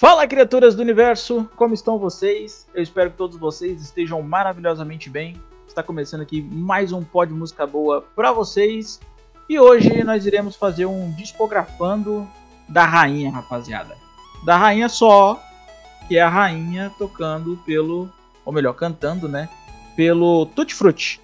Fala, criaturas do universo! Como estão vocês? Eu espero que todos vocês estejam maravilhosamente bem. Está começando aqui mais um pod música boa para vocês. E hoje nós iremos fazer um discografando da rainha, rapaziada. Da rainha só, que é a rainha tocando pelo, ou melhor, cantando, né? Pelo Tutti Frutti.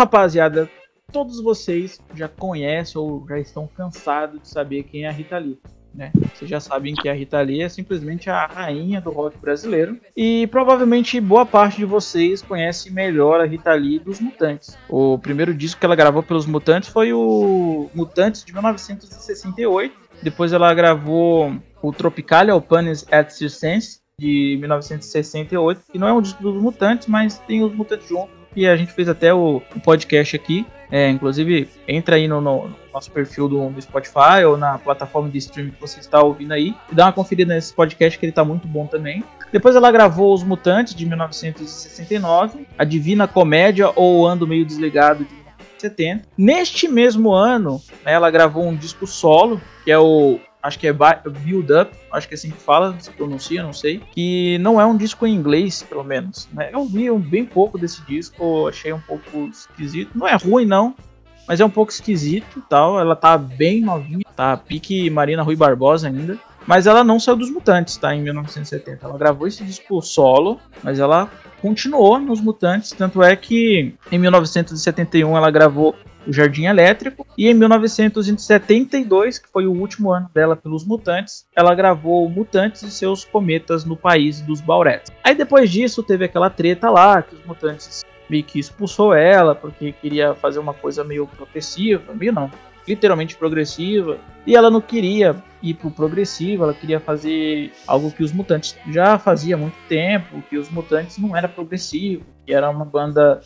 Rapaziada, todos vocês já conhecem ou já estão cansados de saber quem é a Rita Lee. Né? Vocês já sabem que a Rita Lee é simplesmente a rainha do rock brasileiro. E provavelmente boa parte de vocês conhece melhor a Rita Lee dos Mutantes. O primeiro disco que ela gravou pelos Mutantes foi o Mutantes de 1968. Depois ela gravou o Tropicalia Openes at Circense de 1968, que não é um disco dos Mutantes, mas tem os Mutantes juntos e a gente fez até o, o podcast aqui. É, inclusive, entra aí no, no, nosso perfil do, do, Spotify ou na plataforma de streaming que você está ouvindo aí e dá uma conferida nesse podcast que ele está muito bom também. Depois ela gravou Os Mutantes de 1969, A Divina Comédia ou Ando Meio Desligado de 1970. Neste mesmo ano, né, ela gravou um disco solo, que é o acho que é Build Up, acho que é assim que fala, se pronuncia, não sei, que não é um disco em inglês, pelo menos. Né? Eu vi bem pouco desse disco, achei um pouco esquisito. Não é ruim, não, mas é um pouco esquisito tal. Ela tá bem novinha, tá pique Marina Rui Barbosa ainda. Mas ela não saiu dos Mutantes, tá? Em 1970. Ela gravou esse disco solo, mas ela continuou nos Mutantes. Tanto é que em 1971 ela gravou o Jardim Elétrico, e em 1972, que foi o último ano dela pelos Mutantes, ela gravou Mutantes e seus cometas no país dos Bauretes. Aí depois disso teve aquela treta lá, que os Mutantes meio que expulsou ela, porque queria fazer uma coisa meio progressiva, meio não, literalmente progressiva, e ela não queria ir pro progressivo, ela queria fazer algo que os Mutantes já fazia há muito tempo, que os Mutantes não era progressivo, que era uma banda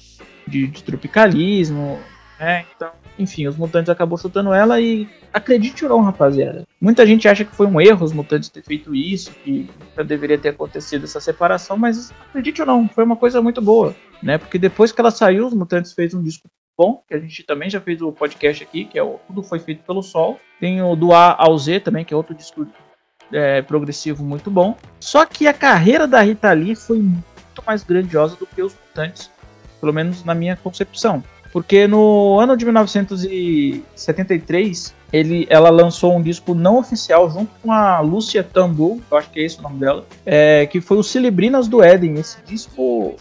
de, de tropicalismo, é, então, enfim, os mutantes acabou chutando ela e acredite ou não, rapaziada. Muita gente acha que foi um erro os mutantes ter feito isso, que já deveria ter acontecido essa separação, mas acredite ou não, foi uma coisa muito boa, né? Porque depois que ela saiu, os mutantes fez um disco bom, que a gente também já fez o podcast aqui, que é o Tudo Foi Feito pelo Sol. Tem o do A ao Z também, que é outro disco é, progressivo muito bom. Só que a carreira da Rita Lee foi muito mais grandiosa do que os mutantes, pelo menos na minha concepção. Porque no ano de 1973, ele, ela lançou um disco não oficial junto com a Lúcia Tambu, eu acho que é esse o nome dela, é, que foi o Celebrinas do Éden. Esse disco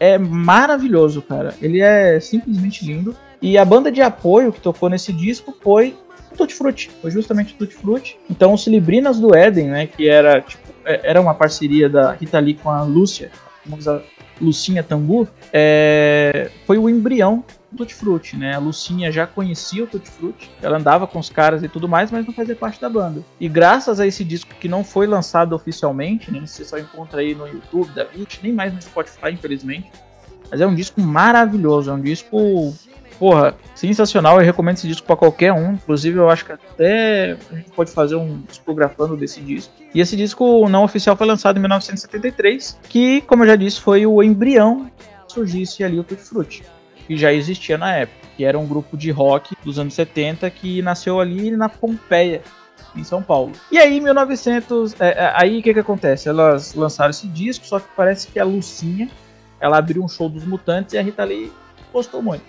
é maravilhoso, cara. Ele é simplesmente lindo. E a banda de apoio que tocou nesse disco foi Tutti Frutti, foi justamente Tutti Frutti. Então, o Celebrinas do Éden, né, que era tipo, é, era uma parceria da Rita Lee com a Lúcia, a Lucinha Tambu, é, foi o embrião Tutti Frutti, né? A Lucinha já conhecia o Tutti Frutti, ela andava com os caras e tudo mais, mas não fazia parte da banda. E graças a esse disco que não foi lançado oficialmente, né? Você só encontra aí no YouTube da Vit, nem mais no Spotify, infelizmente. Mas é um disco maravilhoso, é um disco, porra, sensacional. Eu recomendo esse disco para qualquer um. Inclusive, eu acho que até a gente pode fazer um discografando desse disco. E esse disco não oficial foi lançado em 1973, que, como eu já disse, foi o embrião surgisse ali o Tutti Frutti que já existia na época, que era um grupo de rock dos anos 70 que nasceu ali na Pompeia, em São Paulo. E aí, 1900, é, é, aí o que que acontece? Elas lançaram esse disco, só que parece que a Lucinha, ela abriu um show dos Mutantes e a Rita Lee gostou muito.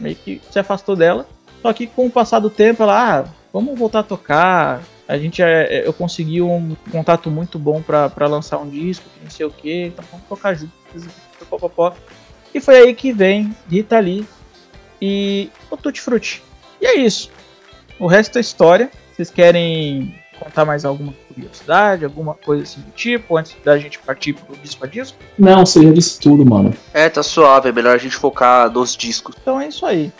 Meio que se afastou dela. Só que com o passar do tempo, ela, ah, vamos voltar a tocar. A gente, é, eu consegui um contato muito bom para lançar um disco, não sei o que, então vamos tocar juntos. E foi aí que vem Rita Lee e o Tutti Frutti. E é isso. O resto é história. Vocês querem contar mais alguma curiosidade, alguma coisa assim do tipo, antes da gente partir pro disco a disco? Não, você já disse tudo, mano. É, tá suave, é melhor a gente focar nos discos. Então é isso aí.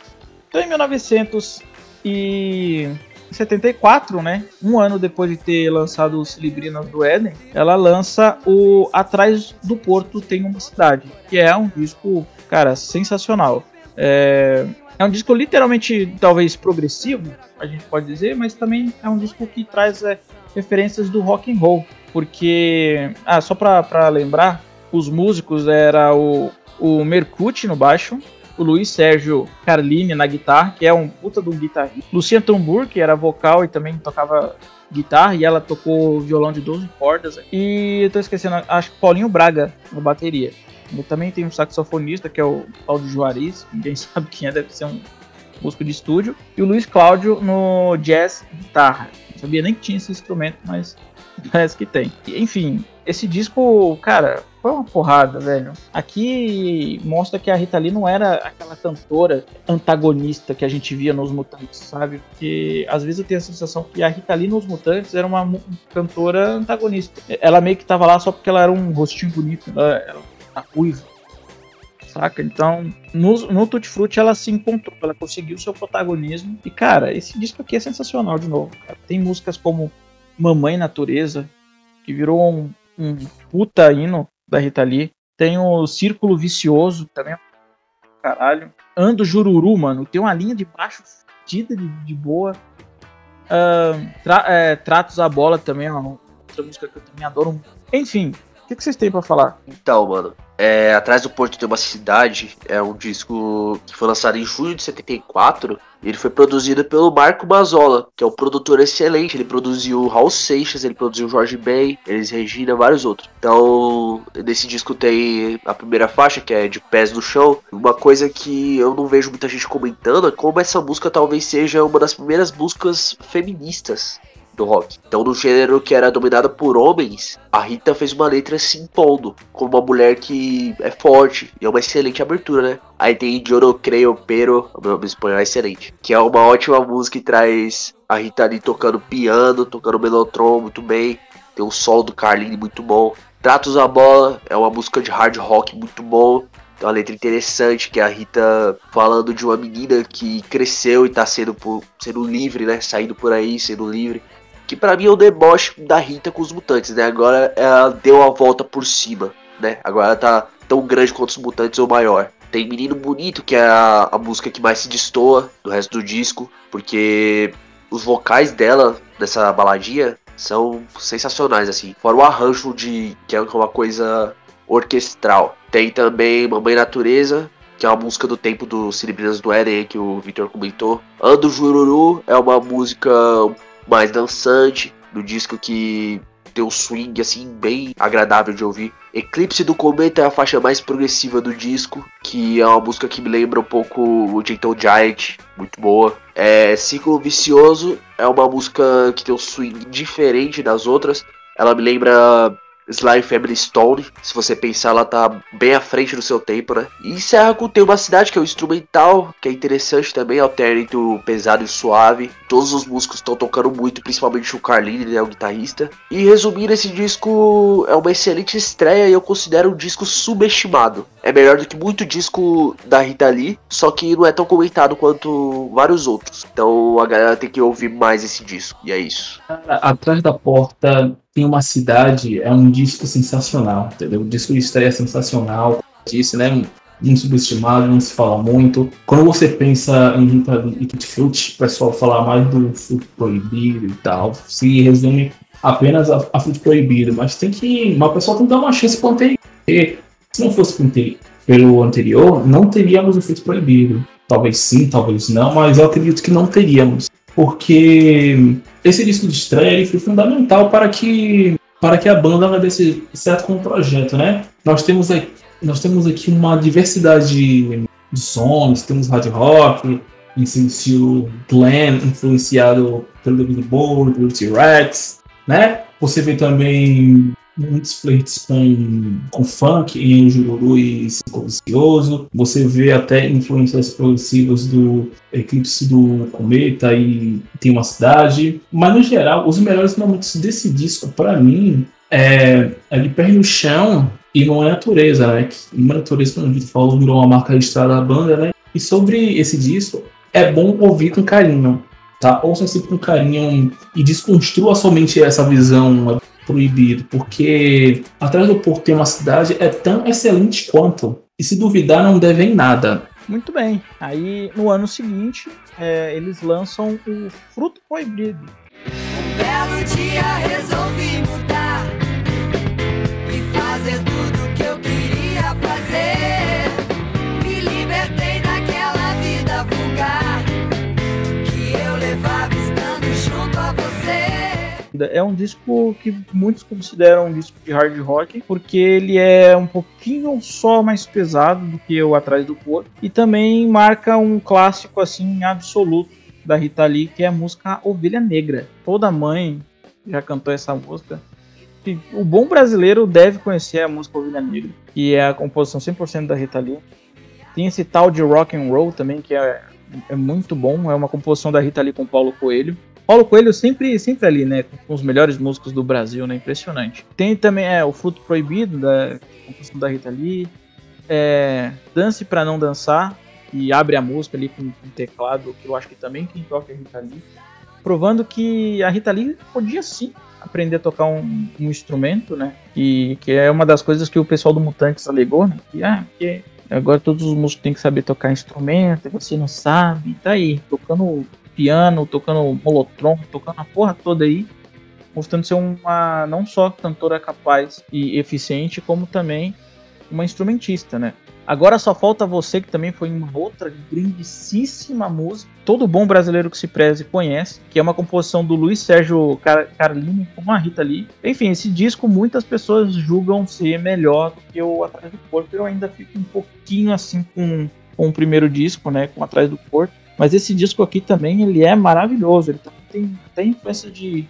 Então em 1900 e 74, né? Um ano depois de ter lançado os Librinas do Éden, ela lança o Atrás do Porto Tem uma Cidade, que é um disco, cara, sensacional. É... É um disco literalmente, talvez, progressivo, a gente pode dizer, mas também é um disco que traz é, referências do rock and roll. Porque, ah, só pra, pra lembrar, os músicos era o, o Mercuti no baixo, o Luiz Sérgio Carlini na guitarra, que é um puta do guitarrista. Lucia Tambur, que era vocal e também tocava guitarra, e ela tocou violão de 12 cordas. E eu tô esquecendo, acho que Paulinho Braga na bateria. Também tem um saxofonista, que é o Paulo Juarez, ninguém sabe quem é, deve ser um músico de estúdio. E o Luiz Cláudio no jazz guitarra. Não sabia nem que tinha esse instrumento, mas parece que tem. Enfim, esse disco, cara, foi uma porrada, velho. Aqui mostra que a Rita Lee não era aquela cantora antagonista que a gente via nos Mutantes, sabe? Porque às vezes eu tenho a sensação que a Rita Lee nos Mutantes era uma cantora antagonista. Ela meio que tava lá só porque ela era um rostinho bonito, ela, ela tá ruiva. Saca? Então, no, no Tutti Frutti ela se encontrou, ela conseguiu seu protagonismo. E, cara, esse disco aqui é sensacional de novo. Cara. Tem músicas como Mamãe Natureza, que virou um, um puta hino da Rita Lee. Tem o Círculo Vicioso, também caralho. Ando Jururu, mano, tem uma linha de baixo fedida de, de boa. Uh, tra, é, Tratos a Bola também é uma outra música que eu também adoro. Enfim, que, que vocês têm para falar? Então, mano, é, Atrás do Porto tem uma cidade, é um disco que foi lançado em junho de 74. E ele foi produzido pelo Marco Mazola, que é um produtor excelente. Ele produziu Raul Seixas, ele produziu Jorge Ben, Elis Regina, vários outros. Então, nesse disco tem a primeira faixa, que é de Pés no Chão. Uma coisa que eu não vejo muita gente comentando é como essa música talvez seja uma das primeiras músicas feministas do rock. Então, no gênero que era dominado por homens, a Rita fez uma letra se impondo como uma mulher que é forte e é uma excelente abertura, né? Aí tem Yo Creo Pero, o meu nome espanhol é excelente, que é uma ótima música que traz a Rita ali tocando piano, tocando melotron muito bem. Tem um solo do Carlini muito bom. Tratos a Bola é uma música de hard rock muito bom. Tem uma letra interessante que é a Rita falando de uma menina que cresceu e tá sendo, por, sendo livre, né? Saindo por aí, sendo livre que para mim é o deboche da Rita com os mutantes, né? Agora ela deu a volta por cima, né? Agora ela tá tão grande quanto os mutantes ou maior. Tem Menino Bonito, que é a, a música que mais se destoa do resto do disco, porque os vocais dela nessa baladinha são sensacionais, assim. Fora o arranjo de que é uma coisa orquestral. Tem também Mamãe Natureza, que é uma música do tempo do Celebrinas do Éden, que o Victor comentou. Ando Jururu é uma música mais dançante, no disco que tem um swing assim bem agradável de ouvir. Eclipse do Cometa é a faixa mais progressiva do disco, que é uma música que me lembra um pouco o Gentle Giant, muito boa. É, Ciclo Vicioso é uma música que tem um swing diferente das outras. Ela me lembra Sly Family Stone. Se você pensar, ela tá bem à frente do seu tempo, né? E encerra com Tem uma cidade que é o instrumental, que é interessante também, alterna entre o pesado e o suave. Todos os músicos estão tocando muito, principalmente o Carlini, né, o guitarrista. E resumindo, esse disco é uma excelente estreia e eu considero um disco subestimado. É melhor do que muito disco da Rita Lee, só que não é tão comentado quanto vários outros. Então a galera tem que ouvir mais esse disco, e é isso. Atrás da porta tem uma cidade, é um disco sensacional, entendeu? O disco de estreia é sensacional, disse, né? Insubestimado, não se fala muito. Quando você pensa em Rita Frutti, o pessoal fala mais do fruto proibido e tal. Se resume apenas a, a fruto proibido, mas tem que. Mas o pessoal tem que dar uma chance para o anterior. Se não fosse pelo anterior, não teríamos o fruto proibido. Talvez sim, talvez não, mas eu acredito que não teríamos porque esse disco de estreia ele foi fundamental para que para que a banda desse certo com o projeto, né? Nós temos aqui, nós temos aqui uma diversidade de, sons, temos hard rock, estilo glam influenciado pelo David Bowie, pelo T-Rex, né? Você vê também muitos flirts com, funk em Jururu e Cinco Vicioso. Você vê até influências progressivas do Eclipse do Cometa e Tem uma Cidade. Mas, no geral, os melhores momentos desse disco, para mim, é, é de pé no chão e não é natureza, né? Uma natureza, como a gente falou, virou uma marca registrada da banda, né? E sobre esse disco, é bom ouvir com carinho, tá? Ouça sempre com carinho e desconstrua somente essa visão proibido, porque atrás do porto tem uma cidade é tão excelente quanto. E se duvidar, não deve em nada. Muito bem. Aí no ano seguinte é, eles lançam o Fruto Proibido. Um belo dia resolvi mudar É um disco que muitos consideram um disco de hard rock, porque ele é um pouquinho só mais pesado do que o Atrás do Porto, e também marca um clássico assim absoluto da Rita Lee, que é a música Ovelha Negra. Toda mãe já cantou essa música. E o bom brasileiro deve conhecer a música Ovelha Negra, que é a composição 100% da Rita Lee. Tem esse tal de rock and roll também, que é, é muito bom, é uma composição da Rita Lee com Paulo Coelho. Paulo Coelho sempre, sempre ali, né? Com os melhores músicos do Brasil, né? Impressionante. Tem também é, o Fruto Proibido, da composição da Rita Lee. É, Dance para Não Dançar, que abre a música ali com, com teclado, que eu acho que também quem toca é a Rita Lee. Provando que a Rita Lee podia sim aprender a tocar um, um instrumento, né? E que é uma das coisas que o pessoal do Mutantes alegou, né? Que, ah, agora todos os músicos têm que saber tocar instrumento, e você não sabe, tá aí, tocando piano, tocando molotron, tocando a porra toda aí, mostrando ser uma não só cantora capaz e eficiente, como também uma instrumentista, né? Agora só falta você, que também foi uma outra grandíssima música. Todo bom brasileiro que se preze conhece, que é uma composição do Luiz Sérgio Car Carlini com a Rita Lee. Enfim, esse disco muitas pessoas julgam ser melhor do que o Atrás do Corpo. Eu ainda fico um pouquinho assim com, com o primeiro disco, né? Com Atrás do Corpo. Mas esse disco aqui também ele é maravilhoso. Ele tem até influência de,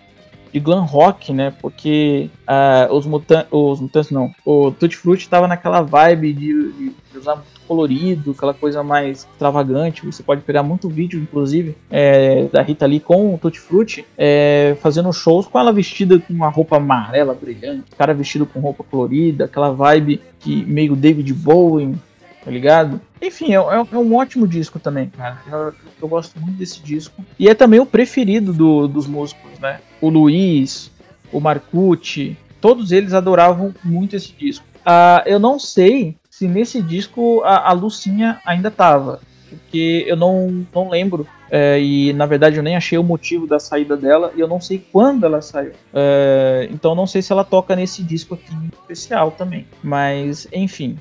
de glam rock, né? Porque uh, os, mutan os mutantes não, o Tutti Frutti tava naquela vibe de, de, de, usar muito colorido, aquela coisa mais extravagante. Você pode pegar muito vídeo, inclusive, é, da Rita Lee com o Tutti Frutti é, fazendo shows com ela vestida com uma roupa amarela brilhante, cara vestido com roupa colorida, aquela vibe que meio David Bowie, tá ligado? Enfim, é, é, um ótimo disco também, cara. Eu, eu, gosto muito desse disco. E é também o preferido do, dos músicos, né? O Luiz, o Marcucci, todos eles adoravam muito esse disco. Uh, eu não sei se nesse disco a, a Lucinha ainda tava, porque eu não, não lembro. É, e na verdade eu nem achei o motivo da saída dela e eu não sei quando ela saiu. É, então não sei se ela toca nesse disco aqui em especial também. Mas enfim,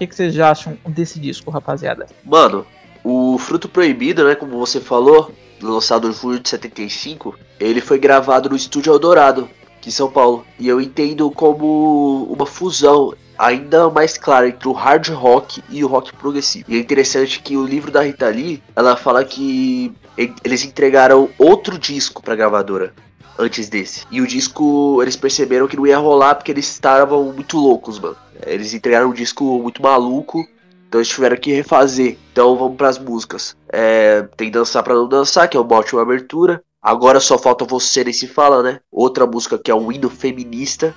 que, que vocês acham desse disco, rapaziada? Mano, o Fruto Proibido, né, como você falou, lançado em julho de 75, ele foi gravado no Estúdio Eldorado, aqui em São Paulo. E eu entendo como uma fusão ainda mais clara entre o hard rock e o rock progressivo. E é interessante que o livro da Rita Lee, ela fala que eles entregaram outro disco pra gravadora antes desse. E o disco, eles perceberam que não ia rolar porque eles estavam muito loucos, mano. Eles entregaram um disco muito maluco, então eles tiveram que refazer. Então vamos para as músicas. É, tem Dançar para Não Dançar, que é uma ótima abertura. Agora só falta Você Nem Se Fala, né? Outra música que é um hino feminista,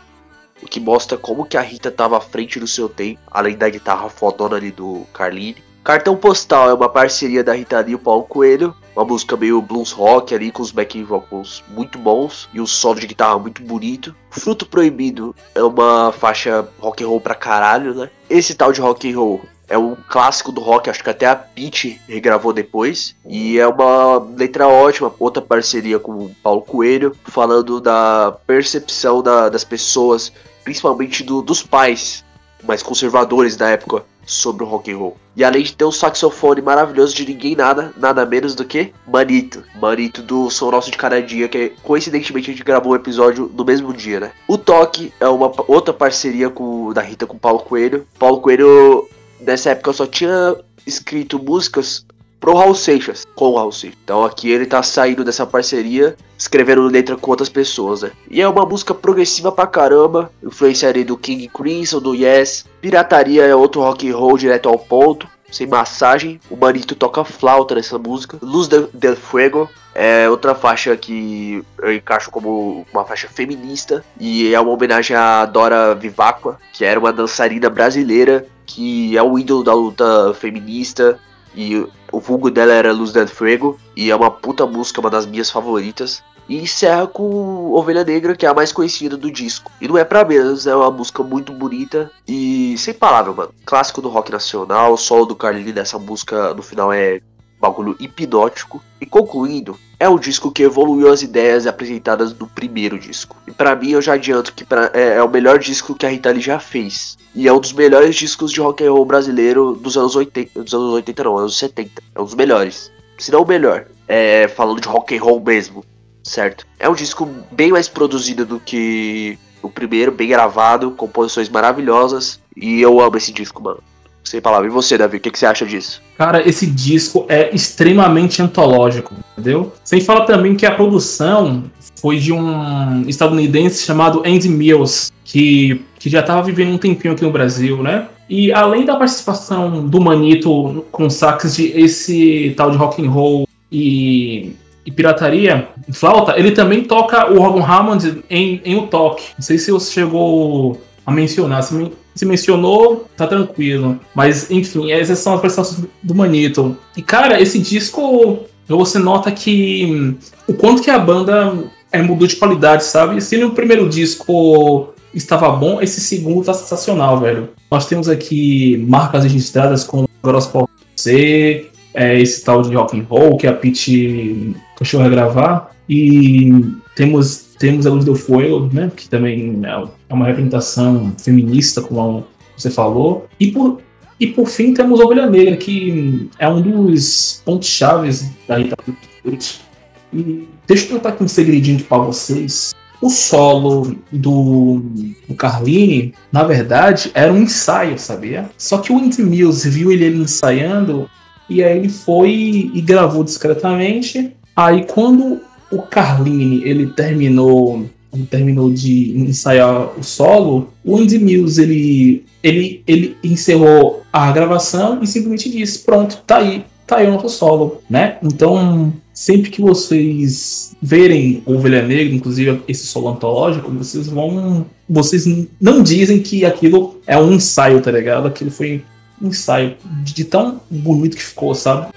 o que mostra como que a Rita estava à frente do seu tempo, além da guitarra fodona ali do Carline. Cartão Postal é uma parceria da Rita Lee e o Paulo Coelho. Uma música meio blues rock ali, com os backing vocals muito bons e o solo de guitarra muito bonito. Fruto Proibido é uma faixa rock and roll pra caralho, né? Esse tal de rock and roll é um clássico do rock, acho que até a Pete regravou depois. E é uma letra ótima, outra parceria com o Paulo Coelho, falando da percepção da, das pessoas, principalmente do, dos pais mais conservadores da época, sobre o rock and roll. E além de ter um saxofone maravilhoso de ninguém nada, nada menos do que Manito. Manito do Som Nosso de Cada Dia, que coincidentemente a gente gravou um episódio no mesmo dia, né? O Toque é uma outra parceria com, da Rita com o Paulo Coelho. Paulo Coelho, nessa época, só tinha escrito músicas pro Raul Seixas, com o Raul Seixas. Então aqui ele tá saindo dessa parceria, escrevendo letra com outras pessoas, né? E é uma música progressiva pra caramba, influência ali do King Crimson, do Yes. Pirataria é outro rock and roll direto ao ponto, sem massagem. O Manito toca flauta nessa música. Luz del Fuego é outra faixa que eu encaixo como uma faixa feminista e é uma homenagem a Dora Vivacqua, que era uma dançarina brasileira que é o ídolo da luta feminista e o vulgo dela era Luz del Fuego. E é uma puta música, uma das minhas favoritas. E encerra com Ovelha Negra, que é a mais conhecida do disco. E não é pra menos, é uma música muito bonita e sem palavras, mano. Clássico do rock nacional, o solo do Carlini nessa música no final é bagulho hipnótico. E concluindo, é um disco que evoluiu as ideias apresentadas no primeiro disco. E pra mim eu já adianto que pra, é, é o melhor disco que a Rita Lee já fez. E é um dos melhores discos de rock and roll brasileiro dos anos 80, dos anos 80 não, anos 70. É um dos melhores. Se não o melhor. É, falando de rock and roll mesmo, certo? É um disco bem mais produzido do que o primeiro, bem gravado, composições maravilhosas. E eu amo esse disco, mano. Sem palavra. E você, Davi, o que, que você acha disso? Cara, esse disco é extremamente antológico, entendeu? Sem falar também que a produção foi de um estadunidense chamado Andy Mills, que, que já estava vivendo um tempinho aqui no Brasil, né? E além da participação do Manito com sax de esse tal de rock and roll e, e pirataria, flauta, ele também toca o Robin Hammond em, em O Toque. Não sei se você chegou a mencionar. Se, se mencionou, tá tranquilo. Mas, enfim, essas são as prestações do Manito. E, cara, esse disco, você nota que hum, o quanto que a banda é, mudou de qualidade, sabe? Se no primeiro disco estava bom, esse segundo tá sensacional, velho. Nós temos aqui marcas registradas com Gospel C, é, esse tal de rock and roll que a Pete deixou regravar. E temos, temos a Luz do Fogo, né? Que também é uma representação feminista, como você falou. E por, e por fim temos Ovelha Negra, que é um dos pontos chaves da Rita E deixa eu contar aqui um segredinho para vocês. O solo do, do Carline, na verdade, era um ensaio, sabia? Só que o Andy Mills viu ele ensaiando e aí ele foi e gravou discretamente. Aí quando o Carline ele terminou ele terminou de ensaiar o solo, o Andy Mills ele, ele, ele encerrou a gravação e simplesmente disse: Pronto, tá aí, tá aí o nosso solo, né? Então, sempre que vocês verem Ovelha Negra, inclusive esse solo antológico, vocês vão. Vocês não dizem que aquilo é um ensaio, tá ligado? Aquilo foi um ensaio de tão bonito que ficou, sabe?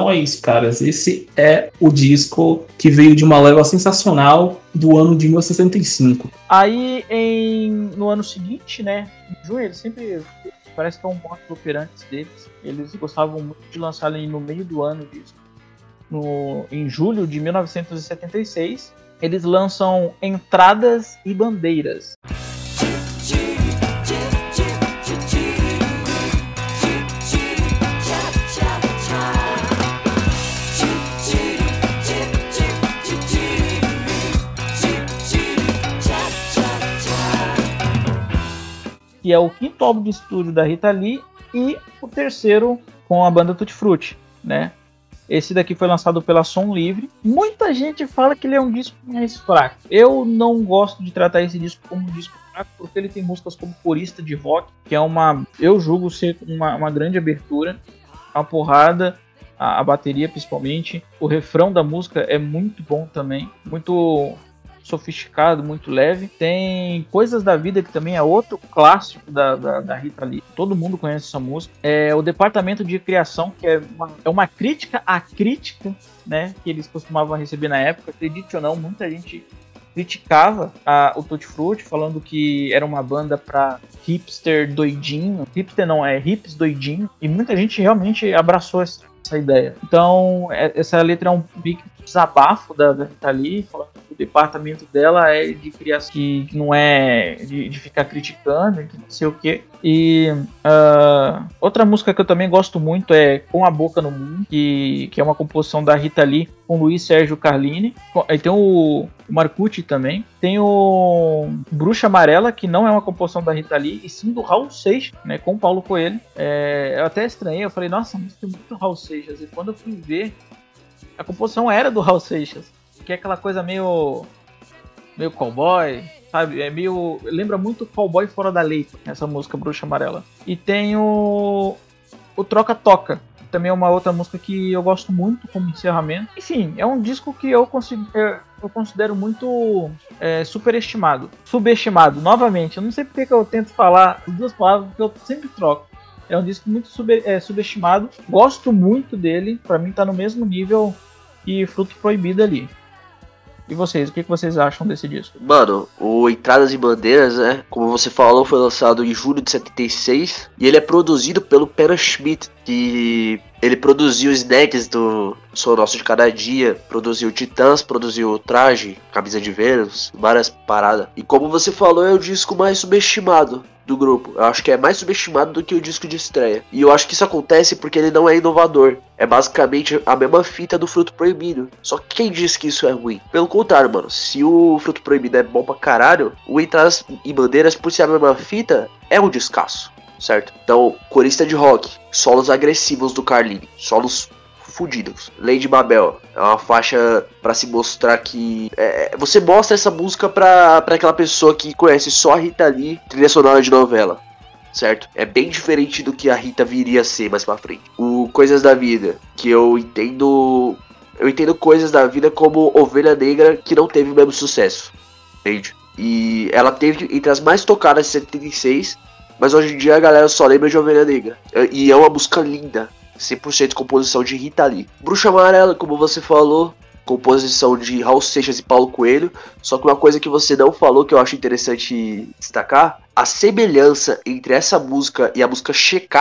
Então é isso, caras. Esse é o disco que veio de uma leva sensacional do ano de 1965. Aí, em, no ano seguinte, né, em junho, eles sempre parece que é um ponto operante deles. Eles gostavam muito de lançar ali no meio do ano disco. No, em julho de 1976, eles lançam Entradas e Bandeiras. Que é o quinto álbum de estúdio da Rita Lee e o terceiro com a banda Tutti Frutti, né? Esse daqui foi lançado pela Som Livre. Muita gente fala que ele é um disco mais fraco. Eu não gosto de tratar esse disco como um disco fraco, porque ele tem músicas como Corista de Rock, que é uma, eu julgo ser uma, uma grande abertura, a porrada, a, a bateria principalmente. O refrão da música é muito bom também, muito sofisticado, muito leve. Tem Coisas da Vida, que também é outro clássico da, da, da, Rita Lee. Todo mundo conhece essa música. É o Departamento de Criação, que é uma, é uma crítica à crítica, né? Que eles costumavam receber na época. Acredite ou não, muita gente criticava a, o Tutti Frutti, falando que era uma banda pra hipster doidinho. Hipster não, é hips doidinho. E muita gente realmente abraçou essa, essa ideia. Então, é, essa letra é um big desabafo da, da Rita Lee, falando departamento dela é de criação, que não é de, de ficar criticando, que não sei o que. E uh, outra música que eu também gosto muito é Com a Boca no Mundo, que, que é uma composição da Rita Lee com Luiz Sérgio Carlini. Aí tem o, o Marcucci também. Tem o Bruxa Amarela, que não é uma composição da Rita Lee, e sim do Raul Seixas, né, com o Paulo Coelho. É, eu até estranhei, eu falei, nossa, a música é muito Raul Seixas. E quando eu fui ver, a composição era do Raul Seixas, que é aquela coisa meio meio cowboy, sabe? É meio lembra muito Cowboy Fora da Lei, essa música Bruxa Amarela. E tem o o Troca Toca, também é uma outra música que eu gosto muito como encerramento. Enfim, é um disco que eu, consigo, eu considero muito é, superestimado. Subestimado, novamente. Eu não sei porque que eu tento falar as duas palavras, porque eu sempre troco. É um disco muito sub, é, subestimado. Gosto muito dele. Para mim tá no mesmo nível que Fruto Proibido ali. E vocês, o que, vocês acham desse disco? Mano, o Entradas e Bandeiras, né? Como você falou, foi lançado em julho de 76. E ele é produzido pelo Pera Schmidt, que ele produziu os snags do Sou Nosso de Cada Dia, produziu Titãs, produziu Traje, Camisa de Vênus, várias paradas. E como você falou, é o disco mais subestimado do grupo. Eu acho que é mais subestimado do que o disco de estreia. E eu acho que isso acontece porque ele não é inovador. É basicamente a mesma fita do Fruto Proibido. Só que quem diz que isso é ruim? Pelo contrário, mano. Se o Fruto Proibido é bom pra caralho, o Entradas e Bandeiras, por ser a mesma fita, é um descasso. Certo? Então, corista de rock, solos agressivos do Carlini, solos Lady Babel é uma faixa para se mostrar que é, você mostra essa música para aquela pessoa que conhece só a Rita Lee, trilha sonora de novela. Certo? É bem diferente do que a Rita viria a ser mais pra frente. O Coisas da Vida, que eu entendo. Eu entendo coisas da vida como Ovelha Negra que não teve o mesmo sucesso. Entende? E ela teve entre as mais tocadas de 76, mas hoje em dia a galera só lembra de Ovelha Negra. E é uma música linda. 100% composição de Rita Lee. Bruxa Amarela, como você falou, composição de Raul Seixas e Paulo Coelho. Só que uma coisa que você não falou que eu acho interessante destacar, a semelhança entre essa música e a música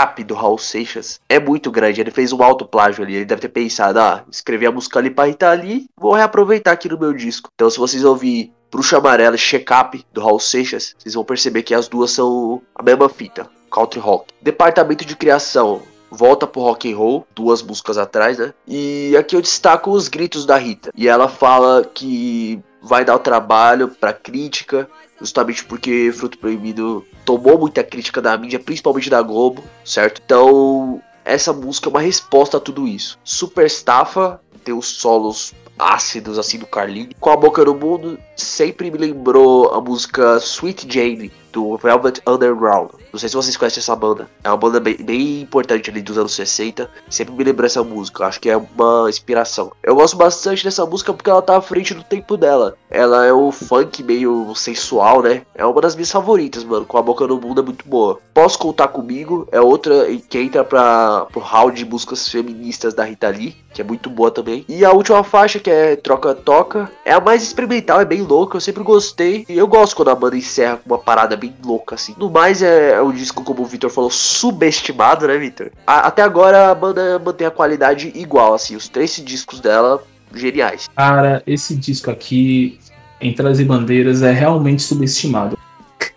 Up do Raul Seixas é muito grande. Ele fez um alto plágio ali, ele deve ter pensado, ah, escrevi a música ali pra Rita Lee, vou reaproveitar aqui no meu disco. Então se vocês ouvirem Bruxa Amarela e Up do Raul Seixas, vocês vão perceber que as duas são a mesma fita. Country Rock. Departamento de Criação volta pro rock and roll, duas músicas atrás, né? E aqui eu destaco os gritos da Rita. E ela fala que vai dar o trabalho pra crítica, justamente porque Fruto Proibido tomou muita crítica da mídia, principalmente da Globo, certo? Então, essa música é uma resposta a tudo isso. Super estafa, tem os solos ácidos assim do Carlinhos. Com a boca no mundo, sempre me lembrou a música Sweet Jane do Velvet Underground. Não sei se vocês conhecem essa banda. É uma banda bem, bem importante ali dos anos 60. Sempre me lembra essa música. Acho que é uma inspiração. Eu gosto bastante dessa música porque ela tá à frente do tempo dela. Ela é um funk meio sensual, né? É uma das minhas favoritas, mano. Com a boca no mundo é muito boa. Posso contar comigo? É outra que entra pra, pro hall de músicas feministas da Rita Lee. Que é muito boa também. E a última faixa, que é Troca Toca, é a mais experimental, é bem louca. Eu sempre gostei. E eu gosto quando a banda encerra com uma parada bem louca, assim. No mais, é, é um disco, como o Victor falou, subestimado, né, Victor? até agora a banda mantém a qualidade igual, assim. Os três discos dela, geniais. Cara, esse disco aqui, Entre as Bandeiras, é realmente subestimado.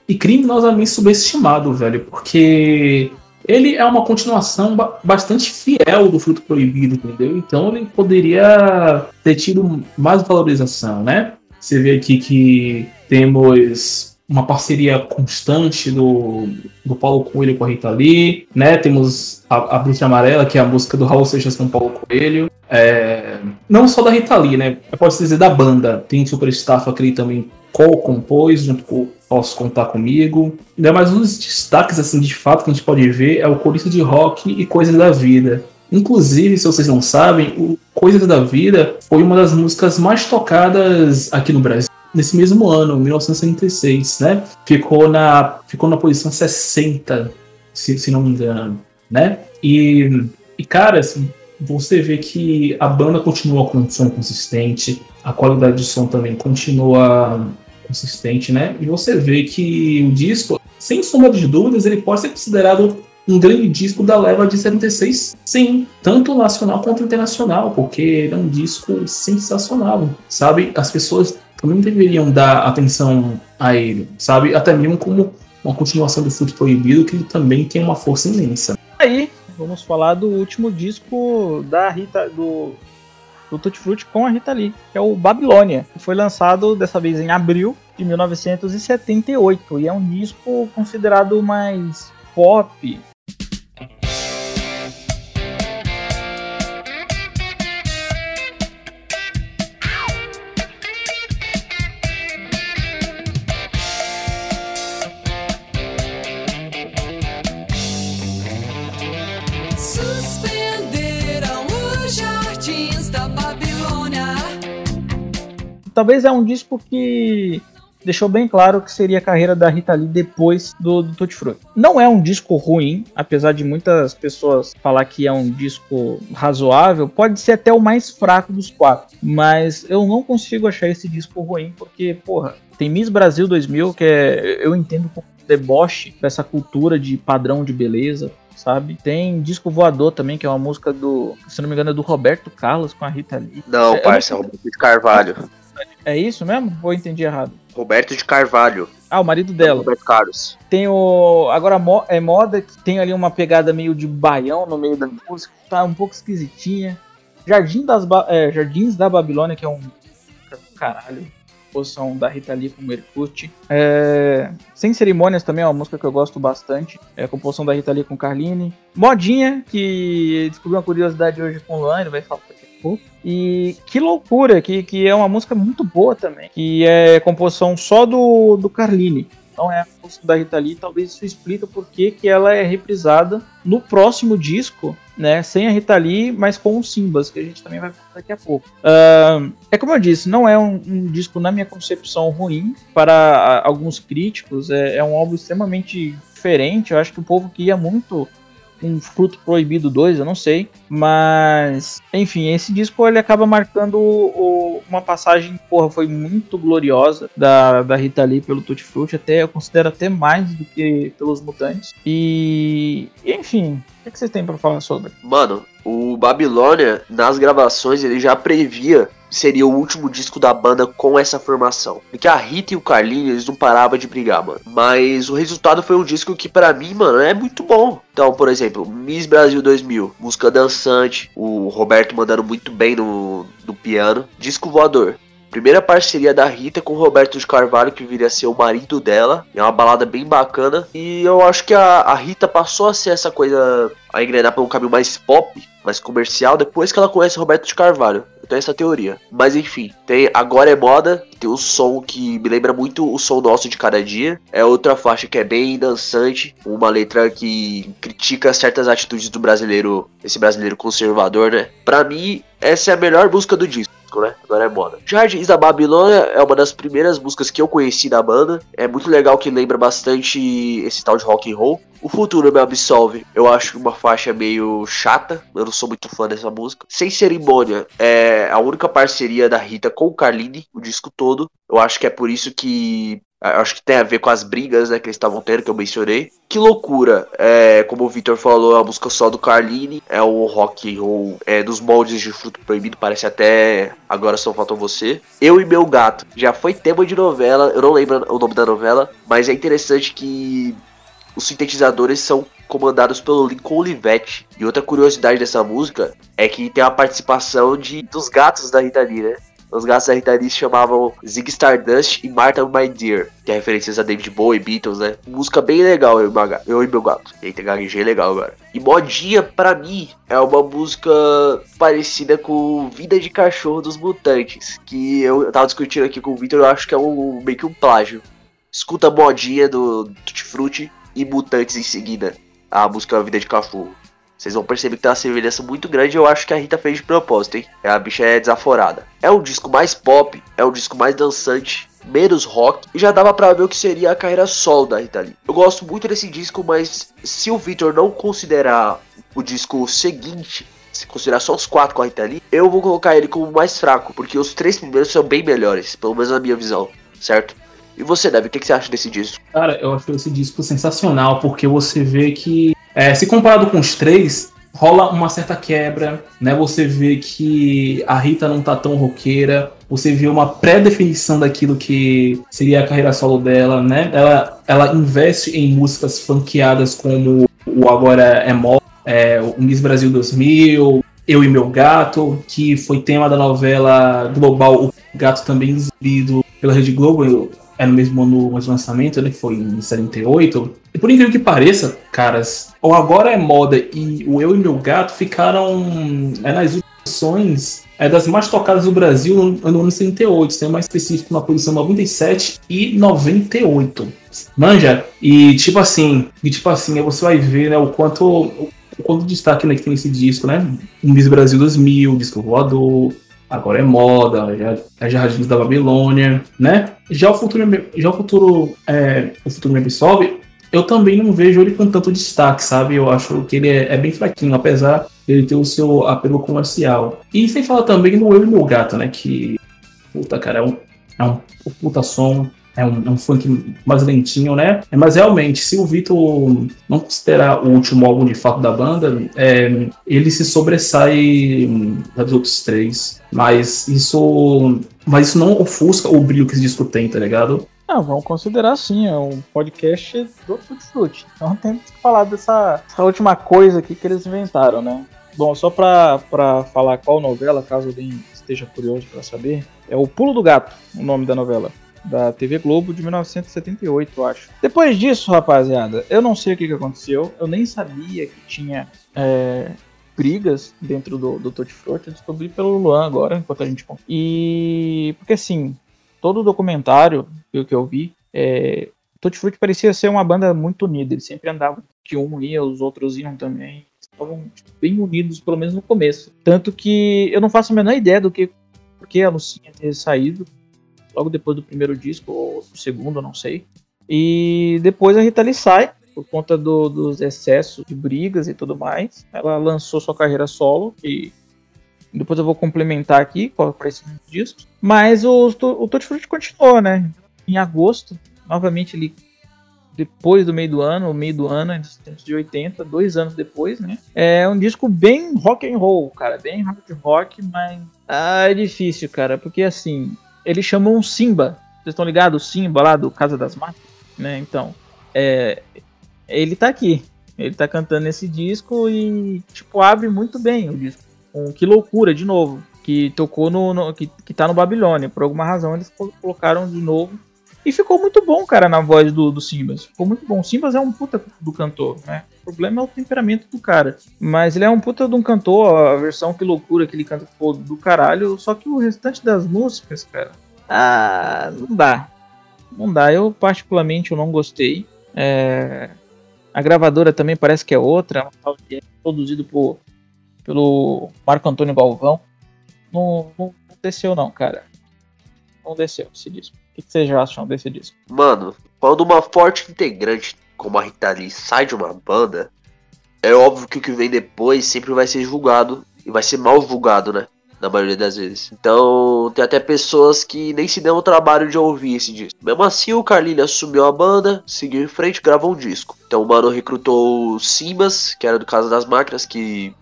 E criminosamente subestimado, velho, porque ele é uma continuação bastante fiel do Fruto Proibido, entendeu? Então ele poderia ter tido mais valorização, né? Você vê aqui que temos uma parceria constante do, do Paulo Coelho com a Rita Lee, né? Temos a, a Bruxa Amarela, que é a música do Raul Seixas com o Paulo Coelho. É, não só da Rita Lee, né? Posso dizer da banda. Tem Super Staff que ele também co-compôs junto com Posso Contar Comigo. Né? Mas um dos destaques, assim, de fato, que a gente pode ver é o Corista de Rock e Coisas da Vida. Inclusive, se vocês não sabem, o Coisas da Vida foi uma das músicas mais tocadas aqui no Brasil nesse mesmo ano, 1966, né? Ficou na, ficou na posição 60, se, se não me engano, né? E, e cara, assim, você vê que a banda continua com um som consistente, a qualidade de som também continua consistente, né? E você vê que o disco, sem sombra de dúvidas, ele pode ser considerado um grande disco da leva de 76, sim, tanto nacional quanto internacional, porque ele é um disco sensacional, sabe? As pessoas também deveriam dar atenção a ele, sabe? Até mesmo como uma continuação do Fruto Proibido, que também tem uma força imensa. Aí, vamos falar do último disco da Rita, do do Tutti Frutti com a Rita Lee, que é o Babilônia, que foi lançado dessa vez em abril de 1978 e é um disco considerado mais pop. Talvez é um disco que deixou bem claro que seria a carreira da Rita Lee depois do, do Tutti Frutti. Não é um disco ruim, apesar de muitas pessoas falar que é um disco razoável, pode ser até o mais fraco dos quatro, mas eu não consigo achar esse disco ruim porque, porra, tem Miss Brasil 2000 que é, eu entendo como deboche dessa cultura de padrão de beleza, sabe? Tem Disco Voador também, que é uma música do, se não me engano, é do Roberto Carlos com a Rita Lee. Não, É, parça, é Roberto de Carvalho. É isso mesmo? Ou eu entendi errado? Roberto de Carvalho. Ah, o marido dela. Roberto Carlos. Tem o. Agora é moda que tem ali uma pegada meio de baião no meio da música. Tá um pouco esquisitinha. Jardim das Ba- é, Jardins da Babilônia, que é um. Caralho. Posição da Rita Lee com o Mercuti. É, Sem Cerimônias também é uma música que eu gosto bastante. É a composição da Rita Lee com Carline. Modinha, que descobri uma curiosidade hoje com o Luan, ele vai falar E que loucura, que, que é uma música muito boa também. Que é composição só do, do Carline. Não é a música da Rita Lee, talvez isso explica por que que ela é reprisada no próximo disco, né? Sem a Rita Lee, mas com o Simbas, que a gente também vai falar daqui a pouco. Ahn, é como eu disse, não é um, um disco, na minha concepção, ruim. Para alguns críticos, é, é um álbum extremamente diferente. Eu acho que o povo queria muito um Fruto Proibido 2, eu não sei. Mas, enfim, esse disco ele acaba marcando o- uma passagem, porra, foi muito gloriosa da, da Rita Lee pelo Tutti Frutti, até eu considero até mais do que pelos Mutantes. E, enfim, o que, vocês têm pra falar sobre? Mano, o Babilônia, nas gravações, ele já previa seria o último disco da banda com essa formação. Porque a Rita e o Carlinhos, eles não paravam de brigar, mano. Mas o resultado foi um disco que, pra mim, mano, é muito bom. Então, por exemplo, Miss Brasil 2000, música dançante, o Roberto mandando muito bem no, no piano. Disco voador. Primeira parceria da Rita com Roberto de Carvalho, que viria a ser o marido dela. É uma balada bem bacana. E eu acho que a, a Rita passou a ser essa coisa, a engrenar por um caminho mais pop, mais comercial, depois que ela conhece Roberto de Carvalho. Eu tenho essa teoria. Mas enfim, tem Agora é Moda, tem um som que me lembra muito o som nosso de cada dia. É outra faixa que é bem dançante, uma letra que critica certas atitudes do brasileiro, esse brasileiro conservador, né? Pra mim, essa é a melhor música do disco. Né? Agora é moda. Jardins da Babilônia é uma das primeiras músicas que eu conheci da banda. É muito legal que lembra bastante esse tal de rock and roll. O Futuro me absolve. Eu acho uma faixa meio chata. Eu não sou muito fã dessa música. Sem cerimônia é a única parceria da Rita com o Carline, o disco todo. Eu acho que é por isso que Acho que tem a ver com as brigas né, que eles estavam tendo, que eu mencionei. Que loucura. É, como o Victor falou, a música só do Carline. É o rock roll é, dos moldes de Fruto Proibido. Parece até Agora Só Faltou Você. Eu e Meu Gato. Já foi tema de novela. Eu não lembro o nome da novela. Mas é interessante que os sintetizadores são comandados pelo Lincoln Olivetti. E outra curiosidade dessa música é que tem a participação de, dos gatos da Rita Lee, né? Os gatos se chamavam Zig Stardust e Martha My Dear, que é referências a David Bowie, Beatles, né? Música bem legal, eu e meu gato. Eu e meu gato. Eita, gaguejei legal agora. E Modinha, pra mim, é uma música parecida com Vida de Cachorro dos Mutantes, que eu tava discutindo aqui com o Victor, eu acho que é um, meio que um plágio. Escuta Modinha do Tutti Frutti e Mutantes em seguida, a música Vida de Cachorro. Vocês vão perceber que tem uma semelhança muito grande. Eu acho que a Rita fez de propósito, hein? A bicha é desaforada. É um disco mais pop, é um disco mais dançante, menos rock. E já dava pra ver o que seria a carreira solo da Rita Lee. Eu gosto muito desse disco, mas se o Victor não considerar o disco seguinte, se considerar só os quatro com a Rita Lee, eu vou colocar ele como mais fraco, porque os três primeiros são bem melhores, pelo menos na minha visão, certo? E você, Deve, o que você acha desse disco? Cara, eu acho esse disco sensacional, porque você vê que, é, se comparado com os três, rola uma certa quebra, né? Você vê que a Rita não tá tão roqueira, você vê uma pré-definição daquilo que seria a carreira solo dela, né? Ela, ela investe em músicas funkeadas como o Agora é Mó, é, o Miss Brasil 2000, Eu e Meu Gato, que foi tema da novela global O Gato também exibido pela Rede Globo, é no mesmo ano de lançamento, né, que foi em 78. E por incrível que pareça, caras, o Agora é Moda e o Eu e Meu Gato ficaram é, nas posições é, das mais tocadas do Brasil no, no ano 78, sendo mais específico na posição 97 e 98. Manja? E tipo assim, e tipo assim, você vai ver né, o quanto o quanto destaque né, que tem esse disco, né? Miss Brasil 2000, disco voador, agora é moda, já é Jardins da Babilônia, né? Já o futuro, já o futuro, é, o futuro me eu também não vejo ele com tanto destaque, sabe? Eu acho que ele é, é bem fraquinho, apesar dele ter o seu apelo comercial. E sem falar também no Eu e Meu Gato, né? Que, puta, cara, é um, é um puta som, é um, é um, funk mais lentinho, né? Mas realmente, se o Vitor não considerar o último álbum de fato da banda, é, ele se sobressai dos outros três. Mas isso. Mas isso não ofusca o brilho que esse disco tem, tá ligado? Ah, vamos considerar sim, é um podcast do Tutti. Então temos que falar dessa última coisa aqui que eles inventaram, né? Bom, só pra, pra falar qual novela, caso alguém esteja curioso para saber, é O Pulo do Gato, o nome da novela da TV Globo de 1978, eu acho. Depois disso, rapaziada, eu não sei o que, que aconteceu, eu nem sabia que tinha é, brigas dentro do, do Tutti Frutti, eu descobri pelo Luan agora, enquanto a gente... E... porque assim, todo o documentário que eu vi, é, Tutti Frutti parecia ser uma banda muito unida, eles sempre andavam que um ia, os outros iam também, estavam bem unidos, pelo menos no começo. Tanto que eu não faço a menor ideia do que porque a Lucinha ter saído, logo depois do primeiro disco, ou do segundo, não sei. E depois a Rita Lee sai, por conta do, dos excessos de brigas e tudo mais. Ela lançou sua carreira solo, e depois eu vou complementar aqui para esses discos. Mas o, o Tutti Frutti continuou, né? Em agosto, novamente ele depois do meio do ano, o meio do ano de 80, dois anos depois, né? É um disco bem rock and roll, cara, bem hard rock, mas ah, é difícil, cara, porque assim, eles chamam um Simba. Vocês estão ligados? O Simba lá do Casa das Máquinas, né? Então, é, ele tá aqui. Ele tá cantando esse disco e, tipo, abre muito bem o disco. Um, que loucura, de novo. Que tocou no. no que, que tá no Babilônia. Por alguma razão eles colocaram de novo. E ficou muito bom, cara, na voz do, do Simbas. Ficou muito bom. O Simbas é um puta do cantor, né? O problema é o temperamento do cara. Mas ele é um puta de um cantor, a versão que loucura que ele canta ficou do caralho. Só que o restante das músicas, cara. Ah, não dá. Não dá. Eu, particularmente, eu não gostei. É... A gravadora também parece que é outra. É produzido por, pelo Marco Antônio Galvão. Não, não desceu, não, cara. Não desceu esse disco. O que vocês acham desse disco? Mano, quando uma forte integrante como a Rita Lee sai de uma banda, é óbvio que o que vem depois sempre vai ser julgado e vai ser mal julgado, né? Na maioria das vezes. Então, tem até pessoas que nem se dão o trabalho de ouvir esse disco. Mesmo assim, o Carlinhos assumiu a banda, seguiu em frente gravou um disco. Então, o mano recrutou o Simas, que era do Casa das Máquinas, que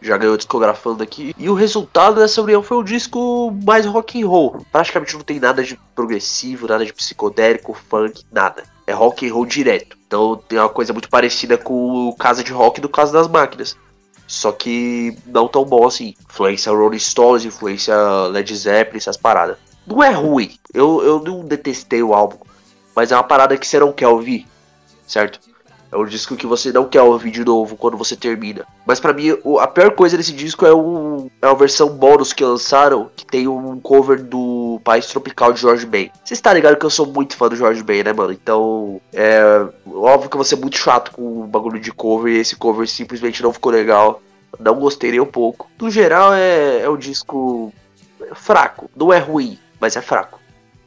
já ganhou discografando aqui. E o resultado dessa união foi um disco mais rock and roll. Praticamente não tem nada de progressivo, nada de psicodélico, funk, nada. É rock and roll direto. Então tem uma coisa muito parecida com o Casa de Rock do Casa das Máquinas. Só que não tão bom assim. Influência Rolling Stones, influência Led Zeppelin, essas paradas. Não é ruim. Eu, eu não detestei o álbum. Mas é uma parada que você não quer ouvir. Certo? É um disco que você não quer ouvir de novo quando você termina. Mas para mim, a pior coisa desse disco é, um, é a versão bônus que lançaram, que tem um cover do País Tropical de George Ben. Você está ligado que eu sou muito fã do George Ben, né, mano? Então, é óbvio que eu vou ser muito chato com o bagulho de cover, e esse cover simplesmente não ficou legal. Não gostei nem um pouco. No geral, é, é um disco fraco. Não é ruim, mas é fraco.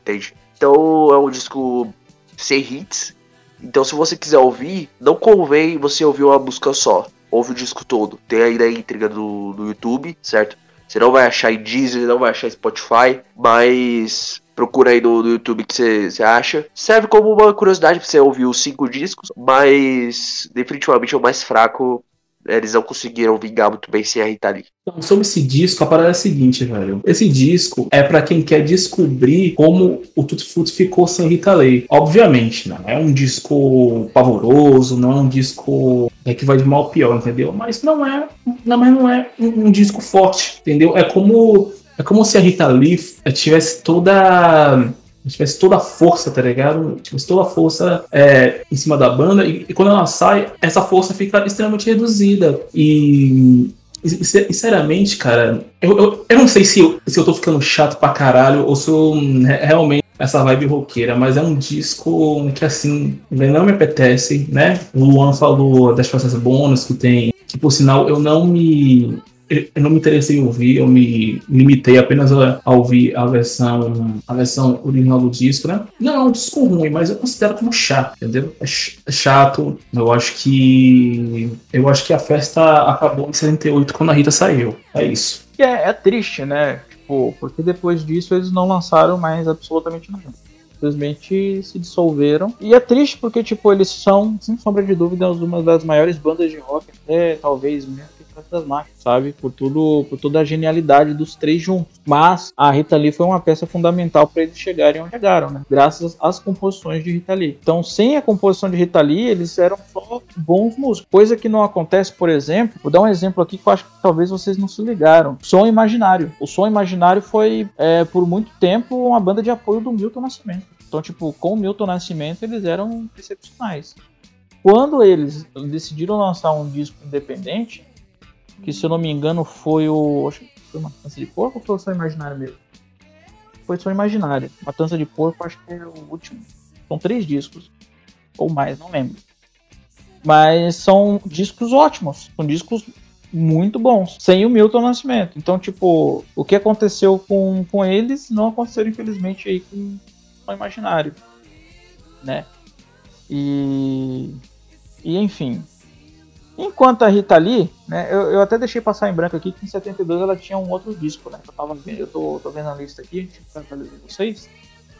Entende? Então, é um disco sem hits então, se você quiser ouvir, não convém você ouvir uma música só. Ouve o disco todo. Tem aí na íntegra do, do YouTube, certo? Você não vai achar em Deezer, não vai achar em Spotify, mas procura aí no, no YouTube que você acha. Serve como uma curiosidade pra você ouvir os cinco discos, mas definitivamente é o mais fraco eles não conseguiram vingar muito bem sem a Rita Lee. Então, sobre esse disco, a parada é a seguinte, velho. Esse disco é para quem quer descobrir como o Tutti Frutti ficou sem Rita Lee. Obviamente, não é um disco pavoroso, não é um disco É que vai de mal a pior, entendeu? Mas não é, não, mas não é um, um disco forte, entendeu? É como é como se a Rita Lee tivesse toda tivesse toda a força, tá ligado? Tivesse toda a força é, em cima da banda, e, e, quando ela sai, essa força fica extremamente reduzida. E. Sinceramente, cara, eu, eu, eu não sei se eu, se eu tô ficando chato pra caralho ou se eu realmente essa vibe roqueira, mas é um disco que assim, não me apetece, né? O Luan falou das faixas bônus que tem, que por sinal eu não me eu não me interessei em ouvir, eu me limitei apenas a, a, ouvir a versão, a versão original do disco, né? Não é um disco ruim, mas eu considero como chato, entendeu? É, é chato. Eu acho que eu acho que a festa acabou em 78 quando a Rita saiu. É isso. É, é triste, né? Tipo, porque depois disso eles não lançaram mais absolutamente nada simplesmente se dissolveram. E é triste porque, tipo, eles são, sem sombra de dúvida, uma das maiores bandas de rock, até talvez mesmo das máquinas, sabe? Por tudo, por toda a genialidade dos três juntos. Mas a Rita Lee foi uma peça fundamental para eles chegarem onde chegaram, né? Graças às composições de Rita Lee. Então, sem a composição de Rita Lee, eles eram só bons músicos. Coisa que não acontece, por exemplo, vou dar um exemplo aqui que eu acho que talvez vocês não se ligaram. Som Imaginário. O Som Imaginário foi, é, por muito tempo, uma banda de apoio do Milton Nascimento. Então, tipo, com o Milton Nascimento, eles eram excepcionais. Quando eles decidiram lançar um disco independente, que se eu não me engano foi o. Foi Matança de Porco ou foi Som Imaginário mesmo? Foi Som Imaginário. Matança de Porco acho que é o último. São três discos. Ou mais, não lembro. Mas são discos ótimos. São discos muito bons. Sem o Milton Nascimento. Então, tipo, o que aconteceu com, com eles não aconteceu, infelizmente, aí com o Imaginário. Né? E. E enfim, Enquanto a Rita Lee, né, eu, eu, até deixei passar em branco aqui que em 72 ela tinha um outro disco, né? Eu, tava eu tô, tô vendo a lista aqui, atualizar vocês.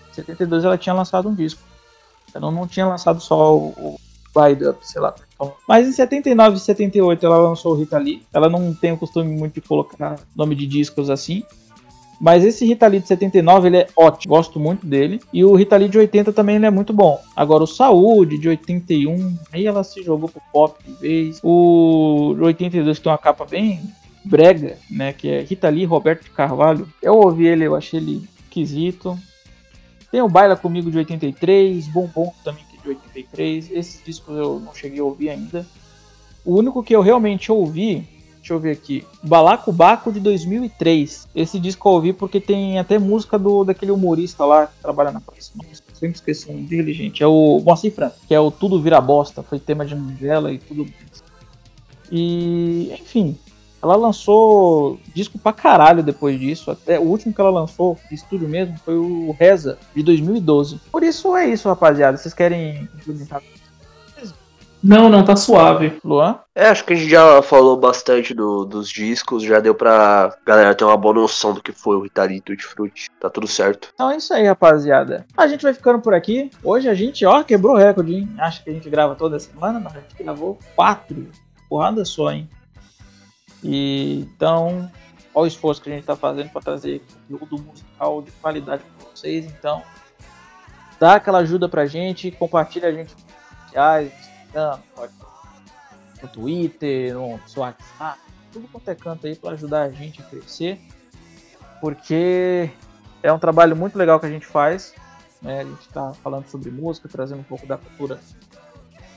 Em 72 ela tinha lançado um disco. Ela não tinha lançado só o, o Up, sei lá. Mas em 79 e 78 ela lançou o Rita Lee. Ela não tem o costume muito de colocar nome de discos assim. Mas esse Rita Lee de 79 ele é ótimo, gosto muito dele. E o Rita Lee de 80 também ele é muito bom. Agora o Saúde de 81, aí ela se jogou pro pop de vez. O 82 que tem uma capa bem brega, né, que é Rita Lee Roberto de Carvalho. Eu ouvi ele, eu achei ele esquisito. Tem o Baila Comigo de 83, Bombom também é de 83. Esses discos eu não cheguei a ouvir ainda. O único que eu realmente ouvi Deixa eu ver aqui. Balacobaco de 2003. Esse disco eu ouvi porque tem até música do daquele humorista lá que trabalha na praça. Sempre esqueci um diligente. É o Moacir Franco, que é o Tudo Vira Bosta. Foi tema de Mandela e tudo. E, enfim, ela lançou disco pra caralho depois disso. Até o último que ela lançou, de estúdio mesmo, foi o Reza, de 2012. Por isso é isso, rapaziada. Vocês querem implementar não, não, tá suave. Luan? É, acho que a gente já falou bastante do, dos discos, já deu pra galera ter uma boa noção do que foi o Ritalito de Fruit. Tá tudo certo. Então é isso aí, rapaziada. A gente vai ficando por aqui. Hoje a gente, ó, quebrou o recorde, hein? Acho que a gente grava toda semana, mas a gente gravou quatro. Porrada só, hein? E então, olha o esforço que a gente tá fazendo para trazer conteúdo musical de qualidade para vocês. Então, dá aquela ajuda pra gente, compartilha a gente nas redes sociais, Instagram, no Twitter, no WhatsApp, tudo quanto é canto aí para ajudar a gente a crescer, porque é um trabalho muito legal que a gente faz. Né? A gente está falando sobre música, trazendo um pouco da cultura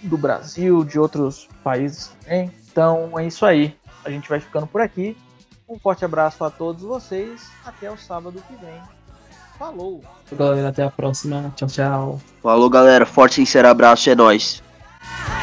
do Brasil, de outros países também. Então é isso aí. A gente vai ficando por aqui. Um forte abraço a todos vocês. Até o sábado que vem. Falou! Galera, até a próxima. Tchau, tchau. Falou, galera. Forte e sincero abraço. É nóis. Ah!